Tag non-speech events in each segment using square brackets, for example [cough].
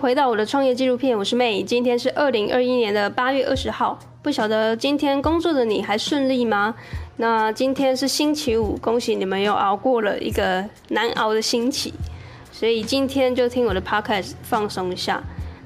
回到我的创业纪录片，我是 May。今天是二零二一年的八月二十号，不晓得今天工作的你还顺利吗？那今天是星期五，恭喜你们又熬过了一个难熬的星期，所以今天就听我的 Podcast 放松一下。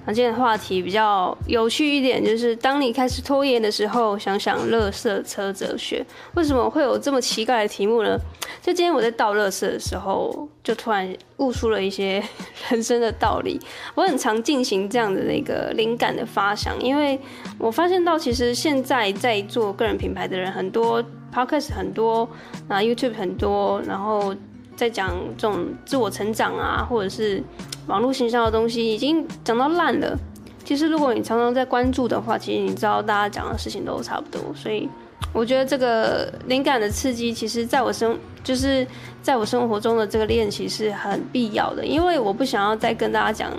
那今天的话题比较有趣一点，就是当你开始拖延的时候，想想垃圾车哲学。为什么会有这么奇怪的题目呢？就今天我在倒垃圾的时候，就突然悟出了一些人生的道理。我很常进行这样的那个灵感的发想，因为我发现到其实现在在做个人品牌的人很多，Podcast 很多，啊 YouTube 很多，然后在讲这种自我成长啊，或者是。网络行销的东西已经讲到烂了。其实，如果你常常在关注的话，其实你知道大家讲的事情都差不多。所以，我觉得这个灵感的刺激，其实在我生就是在我生活中的这个练习是很必要的。因为我不想要再跟大家讲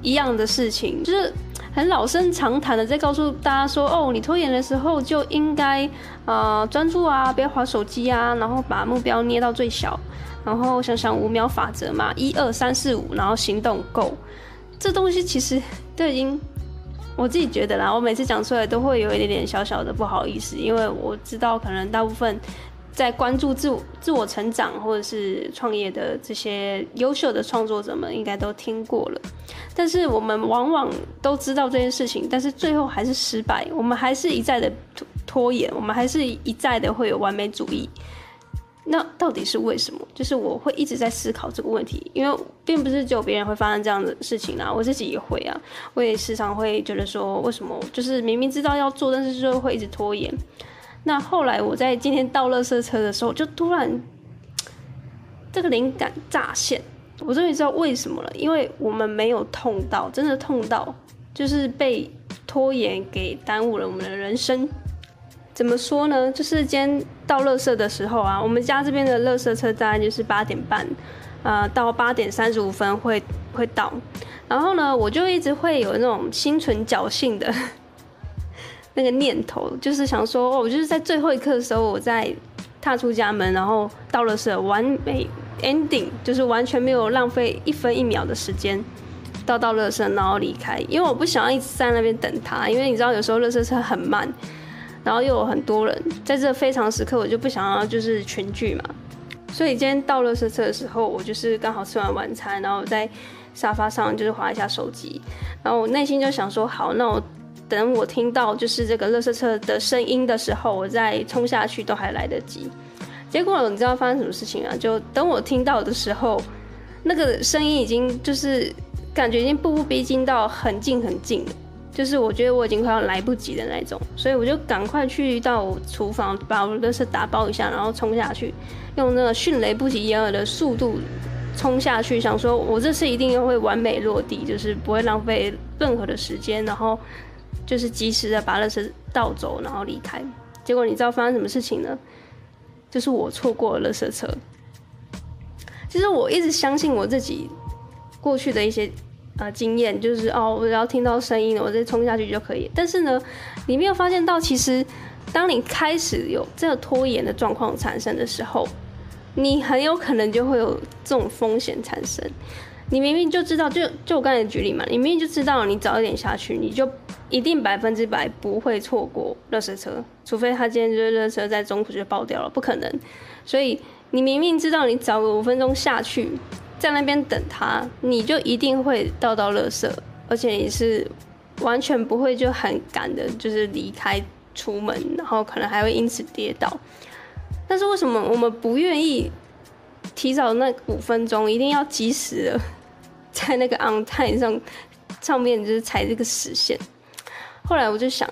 一样的事情，就是很老生常谈的在告诉大家说：哦，你拖延的时候就应该呃专注啊，不要滑手机啊，然后把目标捏到最小。然后想想五秒法则嘛，一二三四五，然后行动够。这东西其实都已经，我自己觉得啦，我每次讲出来都会有一点点小小的不好意思，因为我知道可能大部分在关注自我自我成长或者是创业的这些优秀的创作者们应该都听过了。但是我们往往都知道这件事情，但是最后还是失败，我们还是一再的拖拖延，我们还是一再的会有完美主义。那到底是为什么？就是我会一直在思考这个问题，因为并不是只有别人会发生这样的事情啊，我自己也会啊，我也时常会觉得说，为什么就是明明知道要做，但是就会一直拖延。那后来我在今天倒垃圾车的时候，就突然这个灵感乍现，我终于知道为什么了，因为我们没有痛到，真的痛到，就是被拖延给耽误了我们的人生。怎么说呢？就是今天倒垃圾的时候啊，我们家这边的垃圾车大概就是八点半，呃，到八点三十五分会会到。然后呢，我就一直会有那种心存侥幸的那个念头，就是想说，哦，我就是在最后一刻的时候，我在踏出家门，然后倒垃圾，完美 ending，就是完全没有浪费一分一秒的时间，倒倒垃圾，然后离开。因为我不想要一直在那边等他，因为你知道，有时候垃圾车很慢。然后又有很多人在这非常时刻，我就不想要就是群聚嘛，所以今天到垃圾车的时候，我就是刚好吃完晚餐，然后在沙发上就是滑一下手机，然后我内心就想说，好，那我等我听到就是这个垃圾车的声音的时候，我再冲下去都还来得及。结果你知道发生什么事情啊？就等我听到的时候，那个声音已经就是感觉已经步步逼近到很近很近了。就是我觉得我已经快要来不及的那种，所以我就赶快去到厨房把我的垃圾打包一下，然后冲下去，用那个迅雷不及掩耳的速度冲下去，想说我这次一定会完美落地，就是不会浪费任何的时间，然后就是及时的把垃圾倒走，然后离开。结果你知道发生什么事情呢？就是我错过了垃圾车。其实我一直相信我自己过去的一些。啊，经验就是哦，我只要听到声音了，我再冲下去就可以。但是呢，你没有发现到，其实当你开始有这个拖延的状况产生的时候，你很有可能就会有这种风险产生。你明明就知道，就就我刚才举例嘛，你明明就知道，你早一点下去，你就一定百分之百不会错过垃圾车，除非他今天就热车在中途就爆掉了，不可能。所以你明明知道，你早个五分钟下去。在那边等他，你就一定会倒到热色，而且你是完全不会就很赶的，就是离开出门，然后可能还会因此跌倒。但是为什么我们不愿意提早那五分钟，一定要及时的在那个 on time 上上面就是踩这个实线？后来我就想。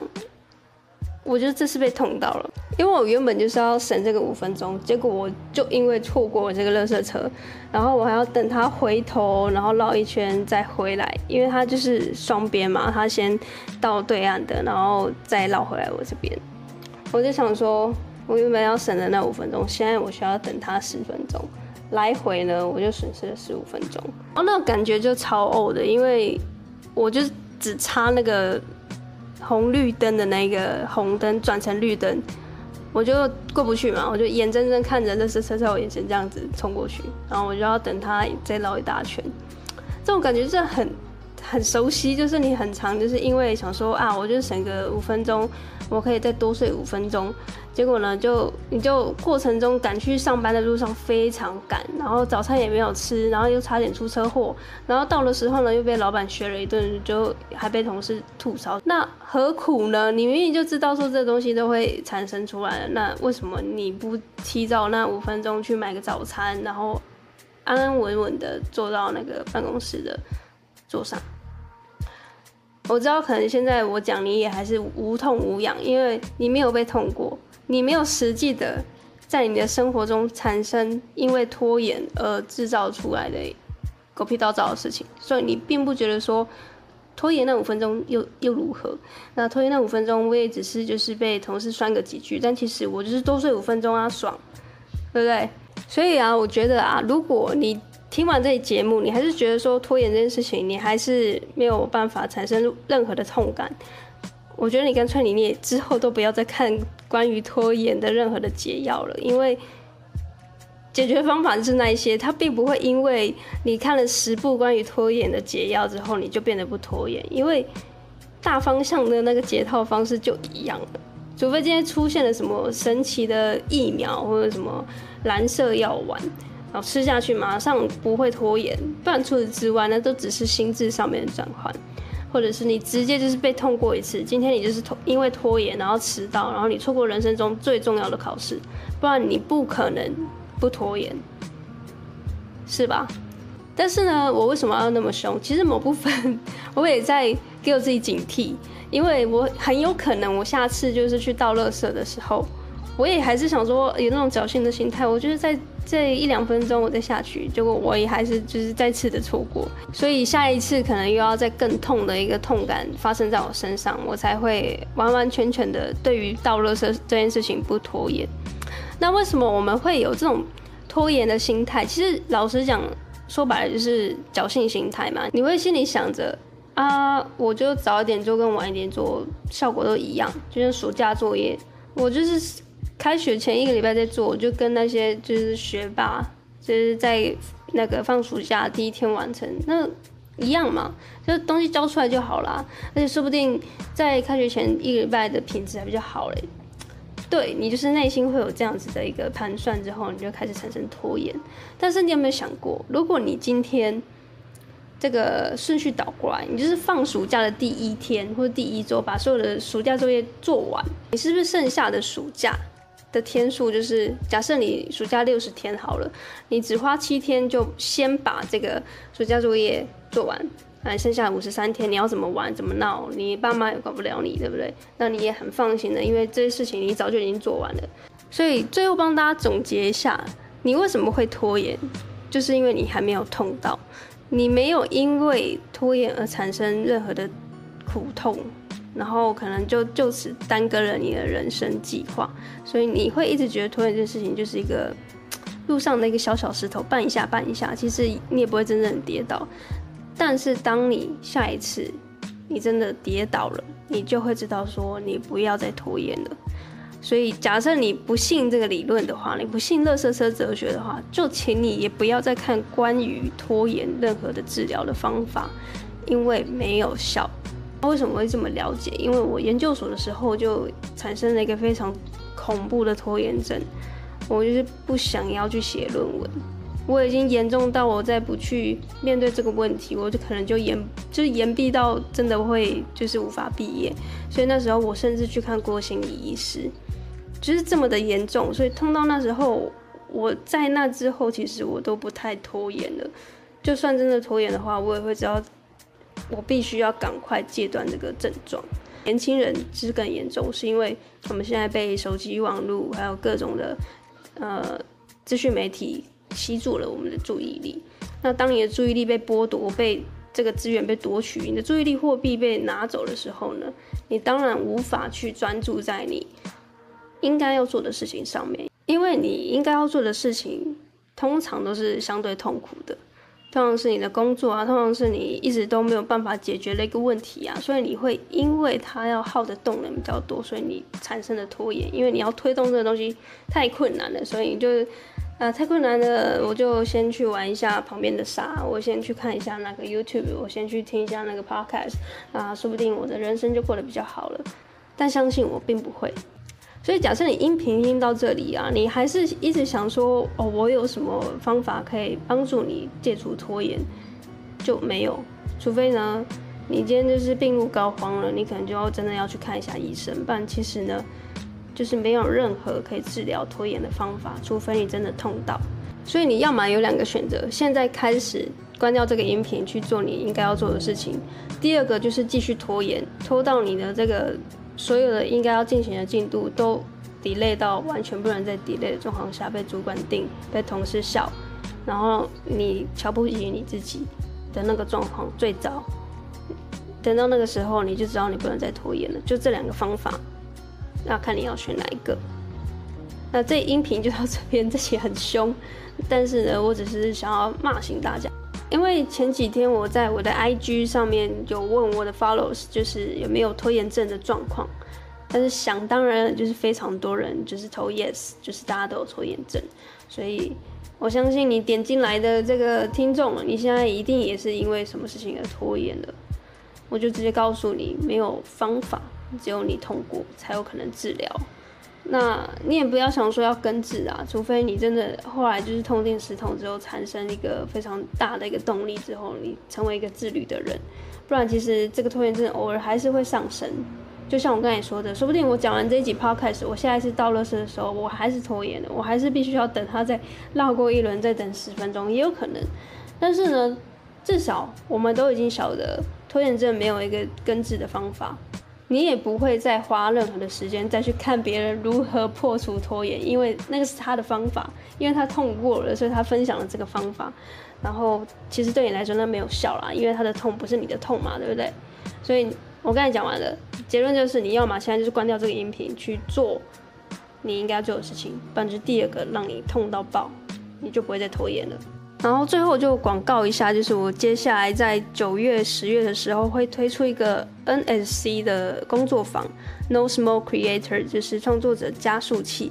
我觉得这是被捅到了，因为我原本就是要省这个五分钟，结果我就因为错过了这个垃圾车，然后我还要等他回头，然后绕一圈再回来，因为他就是双边嘛，他先到对岸的，然后再绕回来我这边。我就想说，我原本要省的那五分钟，现在我需要等他十分钟，来回呢我就损失了十五分钟，然后那个感觉就超呕的，因为我就只差那个。红绿灯的那个红灯转成绿灯，我就过不去嘛，我就眼睁睁看着那车车在我眼前这样子冲过去，然后我就要等他再绕一大圈，这种感觉是很很熟悉，就是你很长就是因为想说啊，我就省个五分钟，我可以再多睡五分钟。结果呢，就你就过程中赶去上班的路上非常赶，然后早餐也没有吃，然后又差点出车祸，然后到的时候呢，又被老板学了一顿，就还被同事吐槽。那何苦呢？你明明就知道说这东西都会产生出来了，那为什么你不提早那五分钟去买个早餐，然后安安稳稳的坐到那个办公室的桌上？我知道可能现在我讲你也还是无痛无痒，因为你没有被痛过。你没有实际的在你的生活中产生因为拖延而制造出来的狗屁倒灶的事情，所以你并不觉得说拖延那五分钟又又如何？那拖延那五分钟，我也只是就是被同事酸个几句，但其实我就是多睡五分钟啊，爽，对不对？所以啊，我觉得啊，如果你听完这一节目，你还是觉得说拖延这件事情，你还是没有办法产生任何的痛感。我觉得你干脆你也之后都不要再看关于拖延的任何的解药了，因为解决方法是那一些，它并不会因为你看了十部关于拖延的解药之后，你就变得不拖延，因为大方向的那个解套方式就一样了，除非今天出现了什么神奇的疫苗或者什么蓝色药丸，然后吃下去马上不会拖延，不然除此之外，那都只是心智上面的转换。或者是你直接就是被痛过一次，今天你就是拖，因为拖延然后迟到，然后你错过人生中最重要的考试，不然你不可能不拖延，是吧？但是呢，我为什么要那么凶？其实某部分 [laughs] 我也在给我自己警惕，因为我很有可能我下次就是去倒垃圾的时候，我也还是想说有那种侥幸的心态，我就是在。这一两分钟我再下去，结果我也还是就是再次的错过，所以下一次可能又要再更痛的一个痛感发生在我身上，我才会完完全全的对于倒垃圾这件事情不拖延。那为什么我们会有这种拖延的心态？其实老实讲，说白了就是侥幸心态嘛。你会心里想着啊，我就早一点做跟晚一点做效果都一样，就像暑假作业，我就是。开学前一个礼拜在做，我就跟那些就是学霸，就是在那个放暑假第一天完成，那一样嘛，就东西交出来就好啦。而且说不定在开学前一个礼拜的品质还比较好嘞。对，你就是内心会有这样子的一个盘算之后，你就开始产生拖延。但是你有没有想过，如果你今天这个顺序倒过来，你就是放暑假的第一天或者第一周把所有的暑假作业做完，你是不是剩下的暑假？的天数就是，假设你暑假六十天好了，你只花七天就先把这个暑假作业做完，哎，剩下五十三天你要怎么玩怎么闹，你爸妈也管不了你，对不对？那你也很放心的，因为这些事情你早就已经做完了。所以最后帮大家总结一下，你为什么会拖延，就是因为你还没有痛到，你没有因为拖延而产生任何的苦痛。然后可能就就此耽搁了你的人生计划，所以你会一直觉得拖延这件事情就是一个路上的一个小小石头，绊一下绊一下，其实你也不会真正跌倒。但是当你下一次你真的跌倒了，你就会知道说你不要再拖延了。所以假设你不信这个理论的话，你不信乐色车哲学的话，就请你也不要再看关于拖延任何的治疗的方法，因为没有效。为什么会这么了解？因为我研究所的时候就产生了一个非常恐怖的拖延症，我就是不想要去写论文，我已经严重到我再不去面对这个问题，我就可能就延就是延毕到真的会就是无法毕业，所以那时候我甚至去看过心理医师，就是这么的严重，所以痛到那时候我在那之后其实我都不太拖延了，就算真的拖延的话，我也会知道。我必须要赶快戒断这个症状。年轻人其实更严重，是因为我们现在被手机、网络还有各种的呃资讯媒体吸住了我们的注意力。那当你的注意力被剥夺、被这个资源被夺取，你的注意力货币被拿走的时候呢，你当然无法去专注在你应该要做的事情上面，因为你应该要做的事情通常都是相对痛苦的。通常是你的工作啊，通常是你一直都没有办法解决的一个问题啊，所以你会因为它要耗的动能比较多，所以你产生了拖延。因为你要推动这个东西太困难了，所以就啊，太困难了，我就先去玩一下旁边的沙，我先去看一下那个 YouTube，我先去听一下那个 Podcast，啊，说不定我的人生就过得比较好了。但相信我并不会。所以假设你音频听到这里啊，你还是一直想说，哦，我有什么方法可以帮助你戒除拖延，就没有，除非呢，你今天就是病入膏肓了，你可能就要真的要去看一下医生。不然其实呢。就是没有任何可以治疗拖延的方法，除非你真的痛到。所以你要么有两个选择：现在开始关掉这个音频，去做你应该要做的事情；第二个就是继续拖延，拖到你的这个所有的应该要进行的进度都 delay 到完全不能再 delay 的状况下，被主管定，被同事笑，然后你瞧不起你自己的那个状况最糟。等到那个时候，你就知道你不能再拖延了。就这两个方法。那看你要选哪一个。那这音频就到这边，这期很凶，但是呢，我只是想要骂醒大家，因为前几天我在我的 IG 上面有问我的 followers，就是有没有拖延症的状况，但是想当然就是非常多人就是投 yes，就是大家都有拖延症，所以我相信你点进来的这个听众，你现在一定也是因为什么事情而拖延的，我就直接告诉你，没有方法。只有你痛过才有可能治疗，那你也不要想说要根治啊，除非你真的后来就是痛定思痛之后产生一个非常大的一个动力之后，你成为一个自律的人，不然其实这个拖延症偶尔还是会上升。就像我刚才说的，说不定我讲完这一集 podcast，我下一次倒垃圾的时候，我还是拖延的，我还是必须要等它再绕过一轮，再等十分钟也有可能。但是呢，至少我们都已经晓得拖延症没有一个根治的方法。你也不会再花任何的时间再去看别人如何破除拖延，因为那个是他的方法，因为他痛过了，所以他分享了这个方法。然后其实对你来说那没有效啦，因为他的痛不是你的痛嘛，对不对？所以我刚才讲完了，结论就是你要嘛现在就是关掉这个音频去做你应该要做的事情，不然就是第二个让你痛到爆，你就不会再拖延了。然后最后就广告一下，就是我接下来在九月、十月的时候会推出一个 NSC 的工作坊，No Small Creator，就是创作者加速器。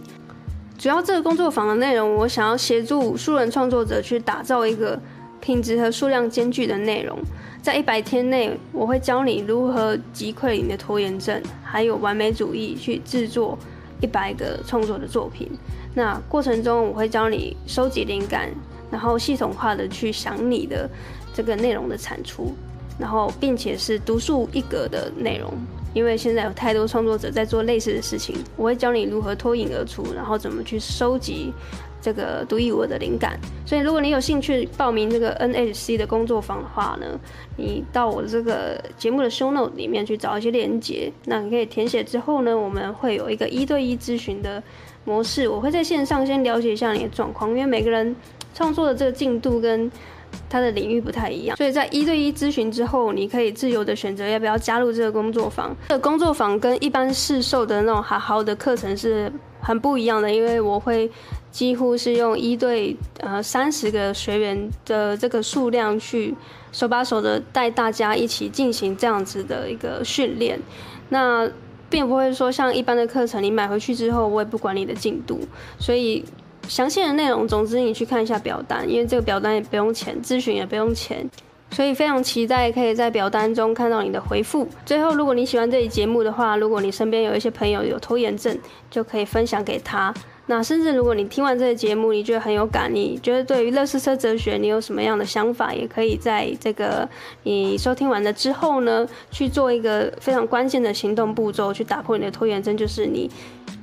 主要这个工作坊的内容，我想要协助素人创作者去打造一个品质和数量兼具的内容。在一百天内，我会教你如何击溃你的拖延症，还有完美主义，去制作一百个创作的作品。那过程中，我会教你收集灵感。然后系统化的去想你的这个内容的产出，然后并且是独树一格的内容，因为现在有太多创作者在做类似的事情，我会教你如何脱颖而出，然后怎么去收集这个独一无二的灵感。所以如果你有兴趣报名这个 NHC 的工作坊的话呢，你到我的这个节目的 show note 里面去找一些链接，那你可以填写之后呢，我们会有一个一对一咨询的模式，我会在线上先了解一下你的状况，因为每个人。创作的这个进度跟他的领域不太一样，所以在一对一咨询之后，你可以自由的选择要不要加入这个工作坊。这个工作坊跟一般市售的那种好好的课程是很不一样的，因为我会几乎是用一对呃三十个学员的这个数量去手把手的带大家一起进行这样子的一个训练。那并不会说像一般的课程，你买回去之后我也不管你的进度，所以。详细的内容，总之你去看一下表单，因为这个表单也不用钱，咨询也不用钱，所以非常期待可以在表单中看到你的回复。最后，如果你喜欢这期节目的话，如果你身边有一些朋友有拖延症，就可以分享给他。那甚至如果你听完这个节目，你觉得很有感，你觉得对于垃圾车哲学你有什么样的想法，也可以在这个你收听完了之后呢，去做一个非常关键的行动步骤，去打破你的拖延症，就是你。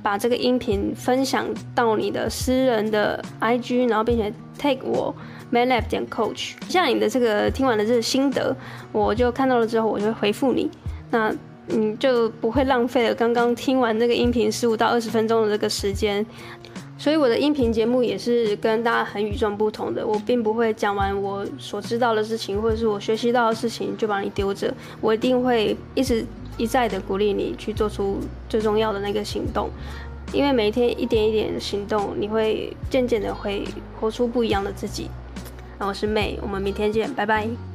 把这个音频分享到你的私人的 IG，然后并且 take 我 maylab 点 coach，像你的这个听完了这个心得，我就看到了之后，我就会回复你，那你就不会浪费了刚刚听完这个音频十五到二十分钟的这个时间。所以我的音频节目也是跟大家很与众不同的，我并不会讲完我所知道的事情，或者是我学习到的事情就把你丢着，我一定会一直。一再的鼓励你去做出最重要的那个行动，因为每一天一点一点的行动，你会渐渐的会活出不一样的自己。那我是妹我们明天见，拜拜。